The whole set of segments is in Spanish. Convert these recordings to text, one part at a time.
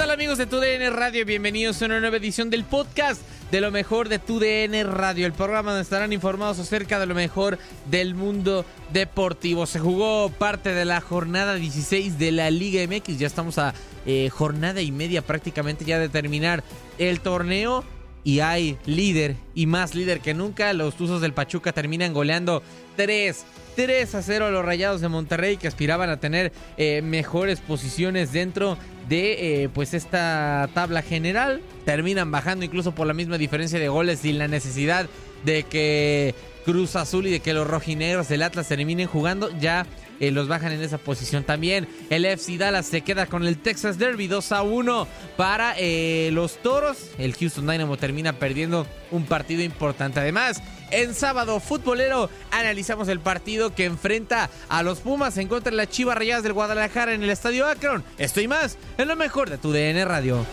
Tal amigos de TUDN Radio? Bienvenidos a una nueva edición del podcast de lo mejor de TUDN Radio, el programa donde estarán informados acerca de lo mejor del mundo deportivo. Se jugó parte de la jornada 16 de la Liga MX, ya estamos a eh, jornada y media prácticamente ya de terminar el torneo y hay líder y más líder que nunca. Los Tuzos del Pachuca terminan goleando 3 3 a 0 a los Rayados de Monterrey que aspiraban a tener eh, mejores posiciones dentro de eh, pues esta tabla general. Terminan bajando incluso por la misma diferencia de goles y la necesidad de que Cruz Azul y de que los rojinegros del Atlas terminen jugando. Ya eh, los bajan en esa posición también. El FC Dallas se queda con el Texas Derby 2 a 1 para los Toros. El Houston Dynamo termina perdiendo un partido importante. Además, en sábado futbolero analizamos el partido que enfrenta a los Pumas en contra de las Chivas Rayadas del Guadalajara en el Estadio Akron. Estoy más en lo mejor de tu DN Radio.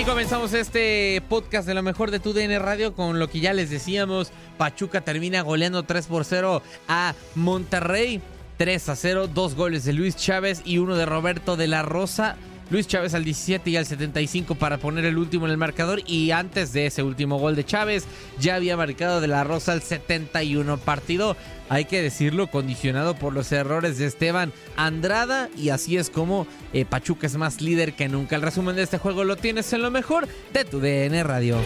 Y comenzamos este podcast de lo mejor de tu DN Radio con lo que ya les decíamos. Pachuca termina goleando 3 por 0 a Monterrey. 3 a 0, dos goles de Luis Chávez y uno de Roberto de la Rosa. Luis Chávez al 17 y al 75 para poner el último en el marcador y antes de ese último gol de Chávez ya había marcado de la Rosa al 71 partido. Hay que decirlo, condicionado por los errores de Esteban Andrada y así es como eh, Pachuca es más líder que nunca. El resumen de este juego lo tienes en lo mejor de tu DN Radio.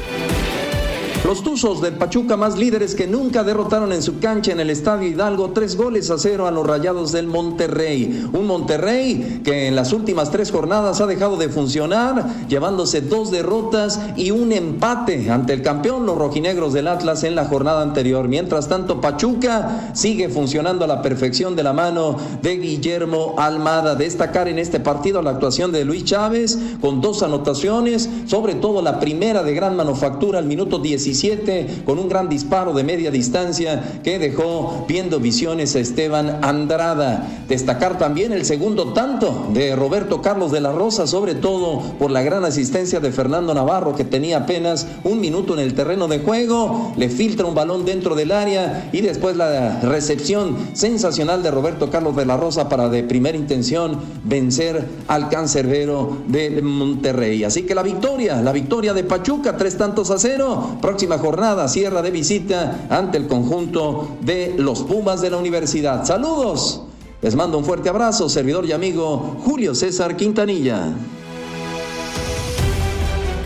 Los Tuzos del Pachuca, más líderes que nunca, derrotaron en su cancha en el Estadio Hidalgo tres goles a cero a los Rayados del Monterrey. Un Monterrey que en las últimas tres jornadas ha dejado de funcionar, llevándose dos derrotas y un empate ante el campeón, los rojinegros del Atlas, en la jornada anterior. Mientras tanto, Pachuca sigue funcionando a la perfección de la mano de Guillermo Almada. Destacar en este partido la actuación de Luis Chávez con dos anotaciones, sobre todo la primera de gran manufactura al minuto 17 con un gran disparo de media distancia que dejó viendo visiones a Esteban Andrada. Destacar también el segundo tanto de Roberto Carlos de la Rosa, sobre todo por la gran asistencia de Fernando Navarro que tenía apenas un minuto en el terreno de juego, le filtra un balón dentro del área y después la recepción sensacional de Roberto Carlos de la Rosa para de primera intención vencer al cancerbero de Monterrey. Así que la victoria, la victoria de Pachuca, tres tantos a cero. Próximo próxima jornada cierra de visita ante el conjunto de los Pumas de la Universidad. Saludos. Les mando un fuerte abrazo, servidor y amigo Julio César Quintanilla.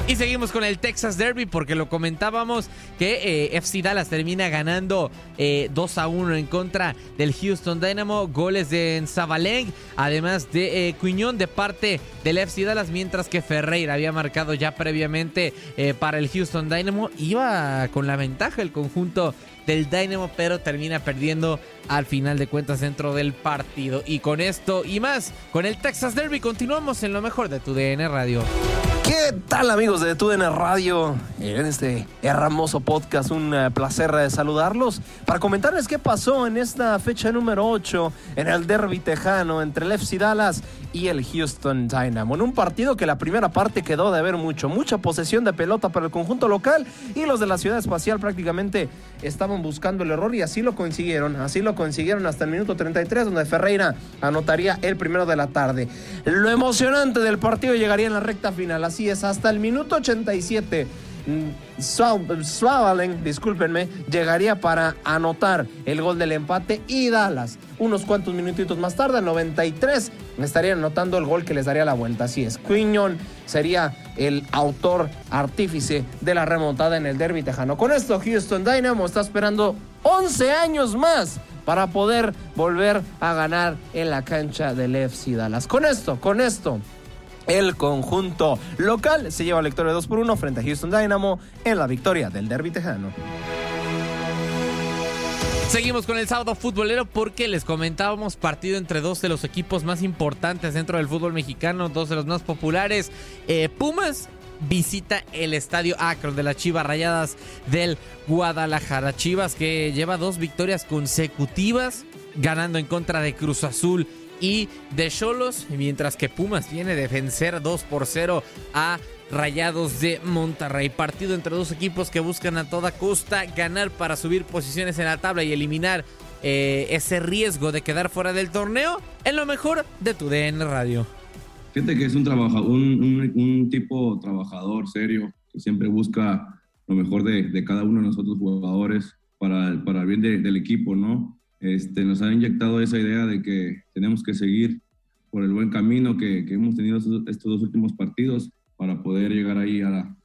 Y seguimos con el Texas Derby porque lo comentábamos que eh, FC Dallas termina ganando eh, 2 a 1 en contra del Houston Dynamo. Goles de Zabaleng, además de eh, Cuñón de parte del FC Dallas, mientras que Ferreira había marcado ya previamente eh, para el Houston Dynamo. Iba con la ventaja el conjunto del Dynamo, pero termina perdiendo al final de cuentas dentro del partido. Y con esto y más, con el Texas Derby, continuamos en lo mejor de tu DN Radio. ¿Qué tal amigos de TUDN Radio? En este hermoso podcast, un eh, placer eh, saludarlos para comentarles qué pasó en esta fecha número 8 en el derby tejano entre el FC Dallas y el Houston Dynamo. En un partido que la primera parte quedó de haber mucho, mucha posesión de pelota para el conjunto local y los de la ciudad espacial prácticamente estaban buscando el error y así lo consiguieron, así lo consiguieron hasta el minuto 33 donde Ferreira anotaría el primero de la tarde. Lo emocionante del partido llegaría en la recta final, es, hasta el minuto 87. Swavalen, discúlpenme, llegaría para anotar el gol del empate y Dallas. Unos cuantos minutitos más tarde, 93, estarían anotando el gol que les daría la vuelta. Así es, Quinion sería el autor artífice de la remontada en el derby tejano. Con esto, Houston Dynamo está esperando 11 años más para poder volver a ganar en la cancha del FC Dallas. Con esto, con esto, el conjunto local se lleva la victoria 2 por 1 frente a Houston Dynamo en la victoria del derby tejano. Seguimos con el sábado futbolero porque les comentábamos partido entre dos de los equipos más importantes dentro del fútbol mexicano, dos de los más populares. Eh, Pumas visita el estadio Akron de las Chivas Rayadas del Guadalajara. Chivas que lleva dos victorias consecutivas ganando en contra de Cruz Azul y de Cholos, mientras que Pumas viene de vencer 2 por 0 a Rayados de Monterrey. Partido entre dos equipos que buscan a toda costa ganar para subir posiciones en la tabla y eliminar eh, ese riesgo de quedar fuera del torneo en lo mejor de tu DN Radio. Fíjate que es un, trabaja, un, tipo trabajador, serio, que siempre busca lo mejor de, cada uno de nosotros jugadores para, para el bien de, del equipo, ¿no? Este, nos ha inyectado esa idea de que tenemos que seguir por el buen camino que, hemos tenido estos, dos últimos partidos para poder llegar ahí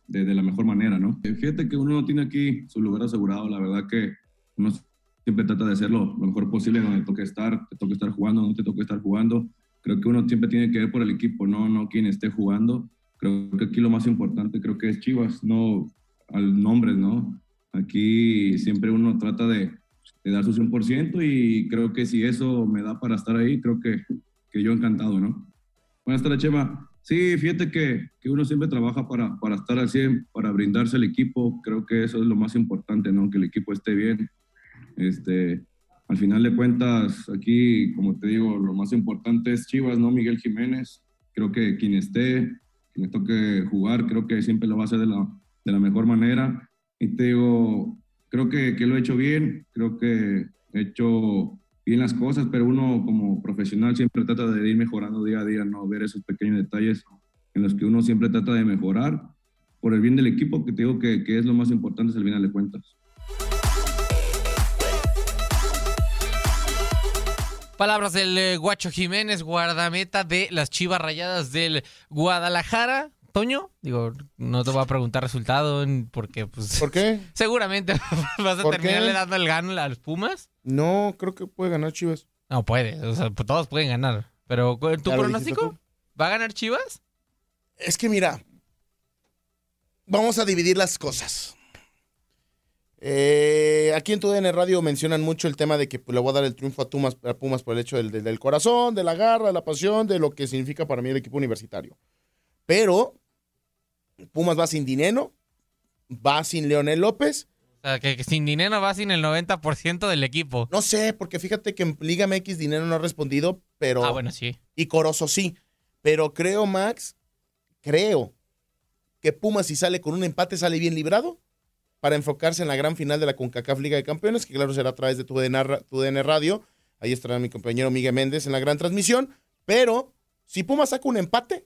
de, la mejor manera, ¿no? Fíjate que uno no tiene aquí su lugar asegurado, la verdad que uno siempre trata de hacerlo lo mejor posible donde toque estar, te toque estar jugando, donde te toque estar jugando. Creo que uno siempre tiene que ver por el equipo, no, no quien esté jugando. Creo que aquí lo más importante creo que es Chivas, no al nombre, ¿no? Aquí siempre uno trata de, de dar su 100% y creo que si eso me da para estar ahí, creo que, que yo encantado, ¿no? Buenas tardes, Chema. Sí, fíjate que, que, uno siempre trabaja para, para estar al 100, para brindarse al equipo. Creo que eso es lo más importante, ¿no? Que el equipo esté bien. Este, al final de cuentas, aquí, como te digo, lo más importante es Chivas, ¿no? Miguel Jiménez. Creo que quien esté, quien le toque jugar, creo que siempre lo va a hacer de la, de la mejor manera. Y te digo, creo que, que lo he hecho bien, creo que he hecho bien las cosas, pero uno como profesional siempre trata de ir mejorando día a día, no ver esos pequeños detalles en los que uno siempre trata de mejorar por el bien del equipo, que te digo que, que es lo más importante, es el final de cuentas. Palabras del eh, Guacho Jiménez, guardameta de las Chivas Rayadas del Guadalajara. Toño, digo, no te voy a preguntar resultado porque pues ¿Por qué? Seguramente vas a ¿Por terminarle qué? dando el gano a los Pumas. No, creo que puede ganar Chivas. No puede, o sea, pues, todos pueden ganar. Pero ¿tu pronóstico? ¿Va a ganar Chivas? Es que mira, vamos a dividir las cosas. Eh, aquí en tu DN Radio mencionan mucho el tema de que pues, le voy a dar el triunfo a Pumas, a Pumas por el hecho del, del- del corazón, de la garra, de la pasión, de lo que significa para mí el equipo universitario. Pero Pumas va sin Dineno, va sin Leonel López. O sea, que, que sin dinero va sin el 90% del equipo. No sé, porque fíjate que en Liga MX Dinero no ha respondido, pero... Ah, bueno, sí. Y Corozo sí. Pero creo, Max, creo que Pumas si sale con un empate sale bien librado para enfocarse en la gran final de la CONCACAF Liga de Campeones, que claro será a través de tu DN Radio. Ahí estará mi compañero Miguel Méndez en la gran transmisión. Pero si Pumas saca un empate,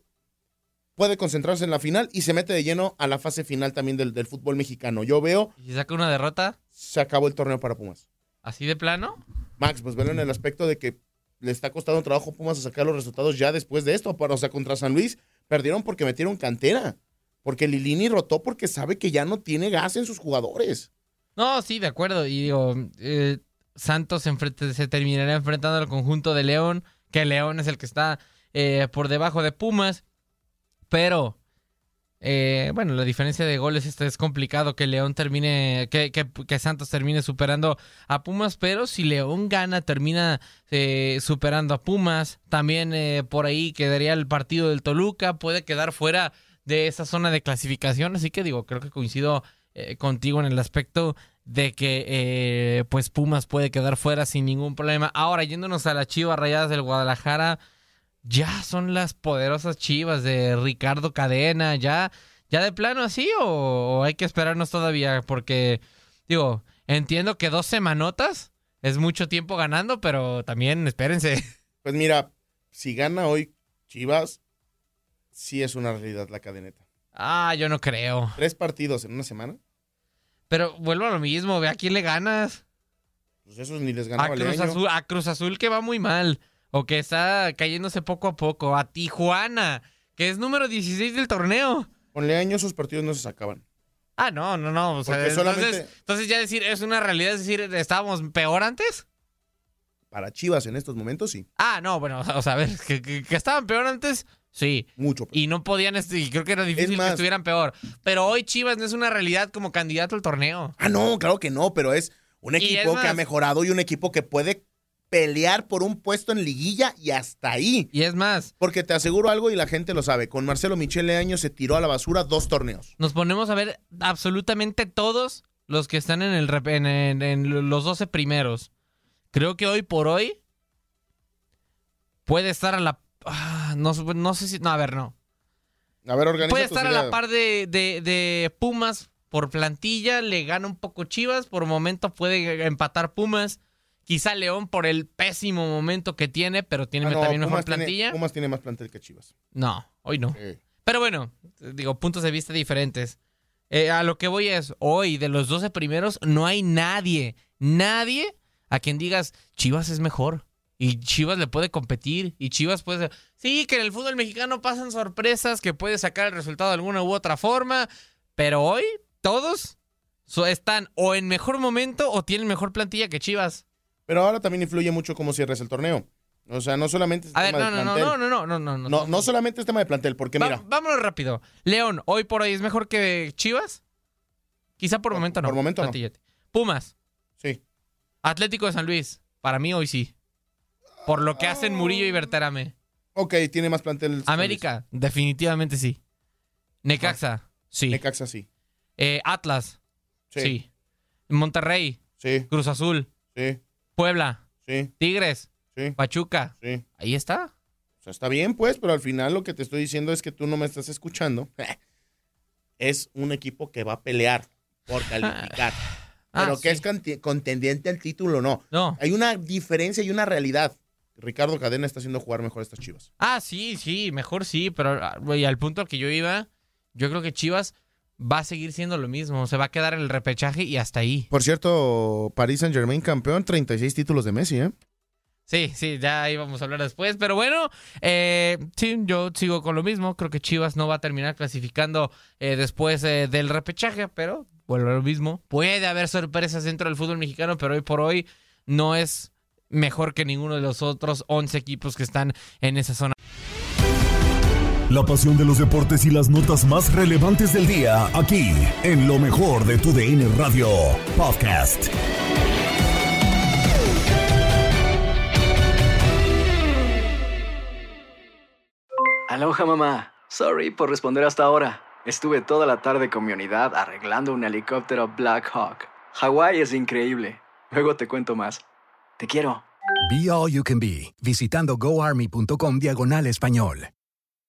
puede concentrarse en la final y se mete de lleno a la fase final también del, del fútbol mexicano. Yo veo, ¿Y saca una derrota? se acabó el torneo para Pumas. ¿Así de plano? Max, pues velo en el aspecto de que le está costando trabajo a Pumas a sacar los resultados ya después de esto. Para, o sea, contra San Luis perdieron porque metieron cantera. Porque Lilini rotó porque sabe que ya no tiene gas en sus jugadores. No, sí, de acuerdo. Y digo, eh, Santos se terminará enfrentando al conjunto de León, que León es el que está eh, por debajo de Pumas. Pero, eh, bueno, la diferencia de goles es complicado que León termine, que, que- que Santos termine superando a Pumas, pero si León gana, termina eh, superando a Pumas. También eh, por ahí quedaría el partido del Toluca, puede quedar fuera de esa zona de clasificación. Así que digo, creo que coincido eh, contigo en el aspecto de que eh, pues Pumas puede quedar fuera sin ningún problema. Ahora, yéndonos a las Chivas Rayadas del Guadalajara, ya son las poderosas Chivas de Ricardo Cadena, ya, ya de plano así o, o hay que esperarnos todavía porque digo, entiendo que dos semanotas es mucho tiempo ganando, pero también espérense. Pues mira, si gana hoy Chivas, sí es una realidad la cadeneta. Ah, yo no creo. Tres partidos en una semana, Pero vuelvo a lo mismo, ve a quién le ganas. pues esos ni les A ganaba Cruz. Azul, a Cruz Azul que va muy mal. O que está cayéndose poco a poco. A Tijuana, que es número 16 del torneo. Ponle año, esos partidos no se sacaban. Ah, no, no, no. O sea, entonces, solamente- entonces ya decir, es una realidad, es decir, estábamos peor antes. Para Chivas en estos momentos, sí. Ah, no, bueno, o sea, a ver, que, que- que estaban peor antes, sí. Mucho. Y no podían, este, y creo que era difícil que más- estuvieran peor. Pero hoy Chivas no es una realidad como candidato al torneo. Ah, no, claro que no, pero es un es equipo que ha mejorado y un equipo que puede pelear por un puesto en liguilla y hasta ahí. Y es más, Porque te aseguro algo y la gente lo sabe. Con Marcelo Michele Año se tiró a la basura dos torneos. nos ponemos a ver absolutamente todos los que están en, el, en, en- en los 12 primeros. Creo que hoy por hoy puede estar a la... ah, no, no sé si... No, a ver, no. A ver, organiza Puede estar a la par de, de- de Pumas por plantilla, le gana un poco Chivas, por momento puede empatar Pumas. Quizá León por el pésimo momento que tiene, pero tiene Ah, no, también mejor tiene- plantilla. Pumas tiene más plantel que Chivas. No, hoy no. Sí. Pero bueno, digo, puntos de vista diferentes. Eh, a lo que voy es, hoy de los 12 primeros no hay nadie, nadie a quien digas, Chivas es mejor. Y Chivas le puede competir. Y Chivas puede... Sí, que en el fútbol mexicano pasan sorpresas, que puede sacar el resultado de alguna u otra forma. Pero hoy todos están o en mejor momento o tienen mejor plantilla que Chivas. Pero ahora también influye mucho cómo cierres el torneo. O sea, no solamente es A ver, tema no, de no, no, plantel. no, no, no, no, no. No, no solamente es tema de plantel, porque Va- mira, vámonos rápido. León, hoy por hoy es mejor que Chivas. Quizá por, momento no. por momento no. Pumas, sí. Atlético de San Luis. Para mí hoy sí. Por lo que hacen Murillo y Berterame. Ok, tiene más plantel. América, definitivamente sí. Necaxa, sí. Luis. Necaxa sí. Eh, Atlas, Sí. sí. Monterrey, Sí, Cruz Azul, sí, Puebla, sí, Tigres, sí, Pachuca. sí. Ahí está. O sea, está bien, pues, pero al final lo que te estoy diciendo es que tú no me estás escuchando. Es un equipo que va a pelear por calificar. Ah, pero que sí. es contendiente al título, no. No. Hay una diferencia y una realidad. Ricardo Cadena está haciendo jugar mejor a estas chivas. Ah, sí, sí, mejor sí, pero ah, al punto al que yo iba, yo creo que Chivas va a seguir siendo lo mismo. Se va a quedar en el repechaje y hasta ahí. Por cierto, Paris Saint Germain campeón, 36 títulos de Messi, ¿eh? Sí, sí, ya íbamos a hablar después. Pero bueno, eh, sí, yo sigo con lo mismo. Creo que Chivas no va a terminar clasificando eh, después eh, del repechaje, pero vuelvo a lo mismo. Puede haber sorpresas dentro del fútbol mexicano, pero hoy por hoy no es mejor que ninguno de los otros 11 equipos que están en esa zona. La pasión de los deportes y las notas más relevantes del día, aquí, en lo mejor de tu DN Radio Podcast. Aloha mamá. Sorry por responder hasta ahora. Estuve toda la tarde con mi unidad arreglando un helicóptero Black Hawk. Hawái es increíble. Luego te cuento más. Te quiero. Be All You Can Be, visitando goarmy.com diagonal español.